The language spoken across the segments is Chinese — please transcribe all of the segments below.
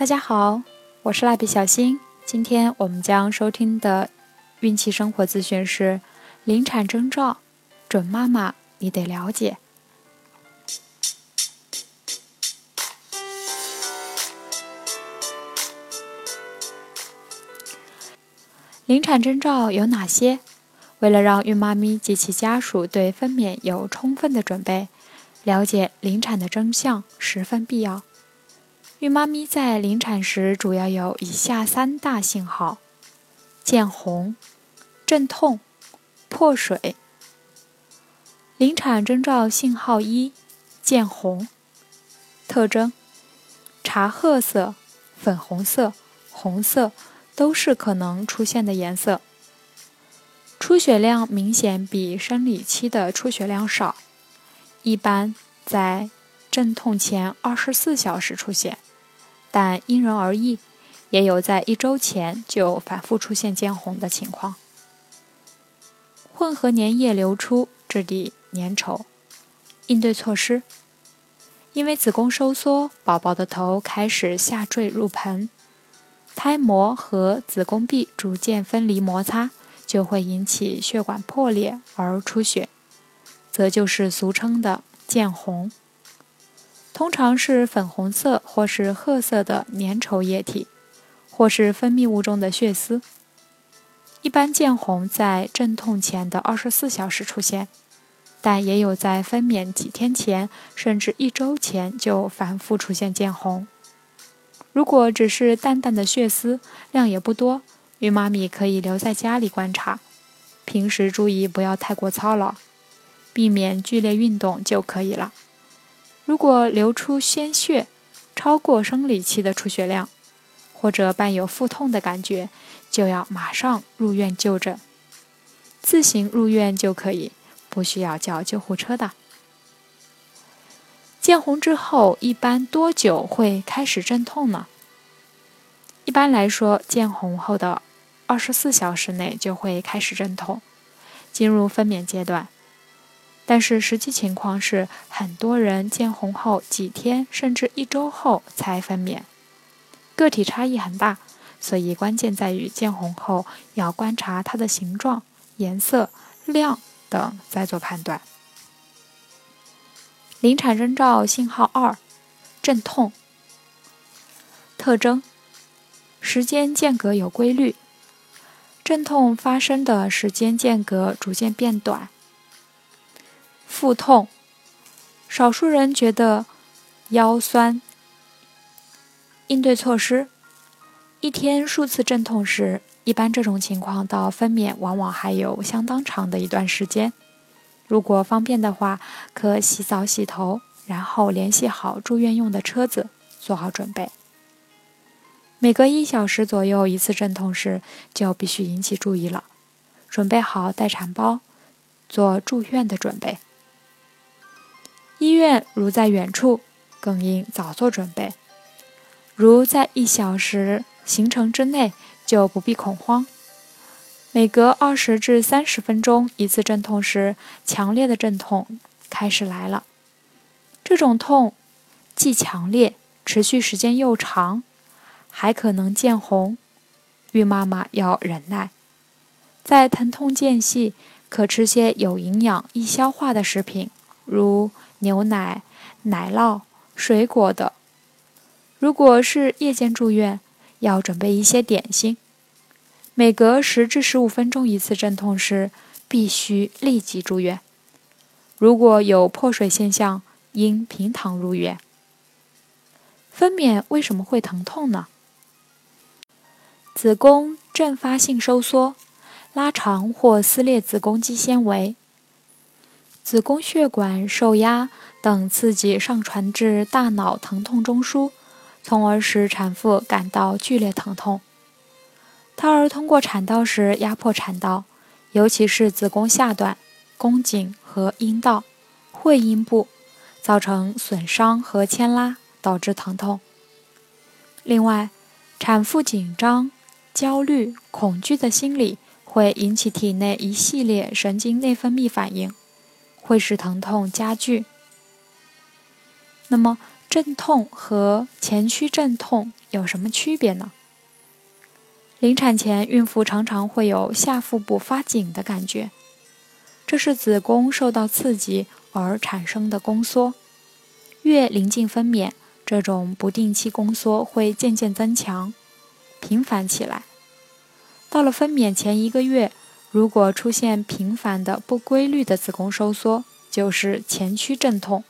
大家好，我是蜡笔小新。今天我们将收听的孕期生活资讯是：临产征兆，准妈妈你得了解。临产征兆有哪些？为了让孕妈咪及其家属对分娩有充分的准备，了解临产的真相十分必要。孕妈咪在临产时主要有以下三大信号：见红、阵痛、破水。临产征兆信号一：见红。特征：茶褐色、粉红色、红色都是可能出现的颜色。出血量明显比生理期的出血量少，一般在阵痛前二十四小时出现。但因人而异，也有在一周前就反复出现见红的情况。混合粘液流出，质地粘稠。应对措施：因为子宫收缩，宝宝的头开始下坠入盆，胎膜和子宫壁逐渐分离摩擦，就会引起血管破裂而出血，则就是俗称的见红。通常是粉红色或是褐色的粘稠液体，或是分泌物中的血丝。一般见红在阵痛前的二十四小时出现，但也有在分娩几天前甚至一周前就反复出现见红。如果只是淡淡的血丝，量也不多，孕妈咪可以留在家里观察，平时注意不要太过操劳，避免剧烈运动就可以了。如果流出鲜血超过生理期的出血量，或者伴有腹痛的感觉，就要马上入院就诊。自行入院就可以，不需要叫救护车的。见红之后，一般多久会开始阵痛呢？一般来说，见红后的二十四小时内就会开始阵痛，进入分娩阶段。但是实际情况是，很多人见红后几天甚至一周后才分娩，个体差异很大，所以关键在于见红后要观察它的形状、颜色、量等再做判断。临产征兆信号二：阵痛。特征：时间间隔有规律，阵痛发生的时间间隔逐渐变短。腹痛，少数人觉得腰酸。应对措施：一天数次阵痛时，一般这种情况到分娩往往还有相当长的一段时间。如果方便的话，可洗澡洗头，然后联系好住院用的车子，做好准备。每隔一小时左右一次阵痛时，就必须引起注意了，准备好待产包，做住院的准备。医院如在远处，更应早做准备。如在一小时行程之内，就不必恐慌。每隔二十至三十分钟一次阵痛时，强烈的阵痛开始来了。这种痛既强烈，持续时间又长，还可能见红，孕妈妈要忍耐。在疼痛间隙，可吃些有营养、易消化的食品，如。牛奶、奶酪、水果的。如果是夜间住院，要准备一些点心。每隔十至十五分钟一次阵痛时，必须立即住院。如果有破水现象，应平躺入院。分娩为什么会疼痛呢？子宫阵发性收缩，拉长或撕裂子宫肌纤维。子宫血管受压等刺激上传至大脑疼痛中枢，从而使产妇感到剧烈疼痛。胎儿通过产道时压迫产道，尤其是子宫下段、宫颈和阴道、会阴部，造成损伤和牵拉，导致疼痛。另外，产妇紧张、焦虑、恐惧的心理会引起体内一系列神经内分泌反应。会使疼痛加剧。那么，阵痛和前驱阵痛有什么区别呢？临产前，孕妇常常会有下腹部发紧的感觉，这是子宫受到刺激而产生的宫缩。越临近分娩，这种不定期宫缩会渐渐增强、频繁起来。到了分娩前一个月，如果出现频繁的不规律的子宫收缩，就是前驱阵痛。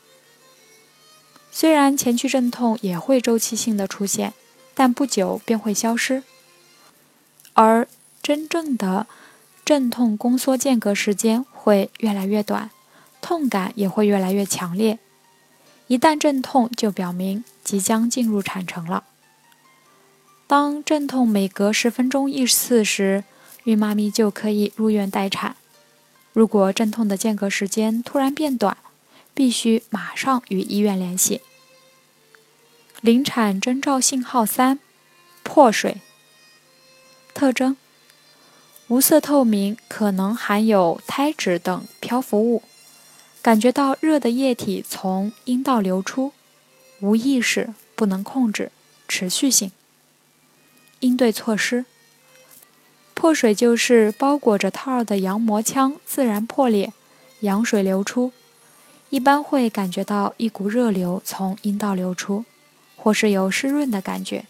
虽然前驱阵痛也会周期性的出现，但不久便会消失。而真正的阵痛宫缩间隔时间会越来越短，痛感也会越来越强烈。一旦阵痛，就表明即将进入产程了。当阵痛每隔十分钟一次时，孕妈咪就可以入院待产。如果阵痛的间隔时间突然变短，必须马上与医院联系。临产征兆信号三：破水。特征：无色透明，可能含有胎脂等漂浮物，感觉到热的液体从阴道流出，无意识，不能控制，持续性。应对措施：破水就是包裹着胎儿的羊膜腔自然破裂，羊水流出，一般会感觉到一股热流从阴道流出，或是有湿润的感觉。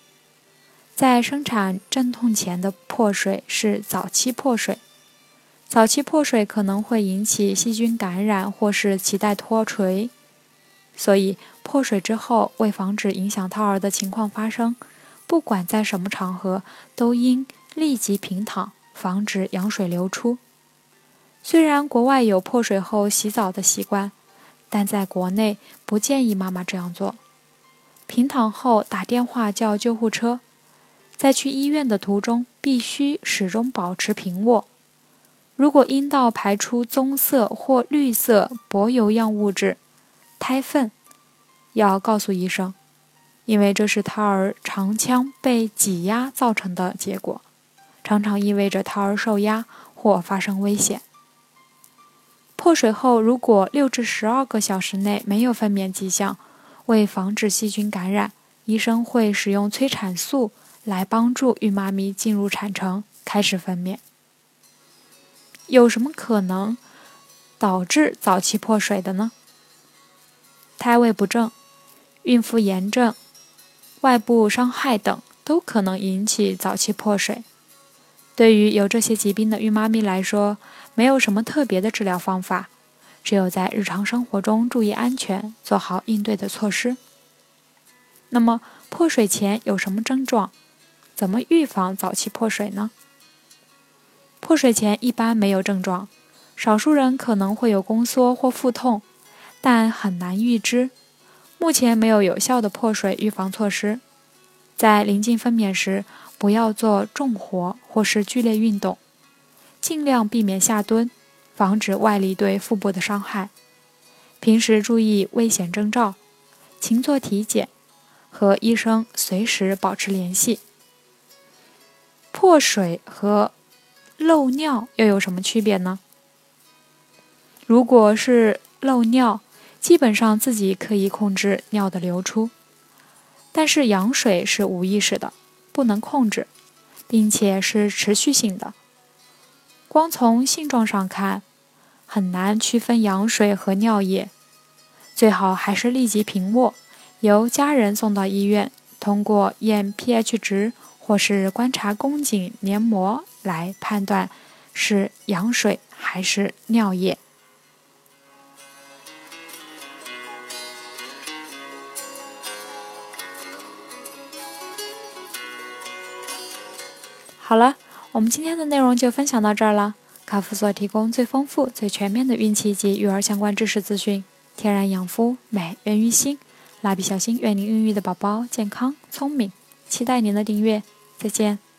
在生产阵痛前的破水是早期破水，早期破水可能会引起细菌感染或是脐带脱垂，所以破水之后，为防止影响胎儿的情况发生，不管在什么场合，都应立即平躺，防止羊水流出。虽然国外有破水后洗澡的习惯，但在国内不建议妈妈这样做。平躺后打电话叫救护车。在去医院的途中，必须始终保持平卧。如果阴道排出棕色或绿色薄油样物质（胎粪），要告诉医生，因为这是胎儿肠腔被挤压造成的结果，常常意味着胎儿受压或发生危险。破水后，如果六至十二个小时内没有分娩迹象，为防止细菌感染，医生会使用催产素。来帮助孕妈咪进入产程，开始分娩。有什么可能导致早期破水的呢？胎位不正、孕妇炎症、外部伤害等都可能引起早期破水。对于有这些疾病的孕妈咪来说，没有什么特别的治疗方法，只有在日常生活中注意安全，做好应对的措施。那么，破水前有什么症状？怎么预防早期破水呢？破水前一般没有症状，少数人可能会有宫缩或腹痛，但很难预知。目前没有有效的破水预防措施。在临近分娩时，不要做重活或是剧烈运动，尽量避免下蹲，防止外力对腹部的伤害。平时注意危险征兆，勤做体检，和医生随时保持联系。破水和漏尿又有什么区别呢？如果是漏尿，基本上自己可以控制尿的流出，但是羊水是无意识的，不能控制，并且是持续性的。光从性状上看，很难区分羊水和尿液，最好还是立即平卧，由家人送到医院，通过验 pH 值。或是观察宫颈黏膜来判断是羊水还是尿液。好了，我们今天的内容就分享到这儿了。卡夫所提供最丰富、最全面的孕期及育儿相关知识资讯，天然养肤，美源于心。蜡笔小新愿您孕育的宝宝健康聪明，期待您的订阅。再见。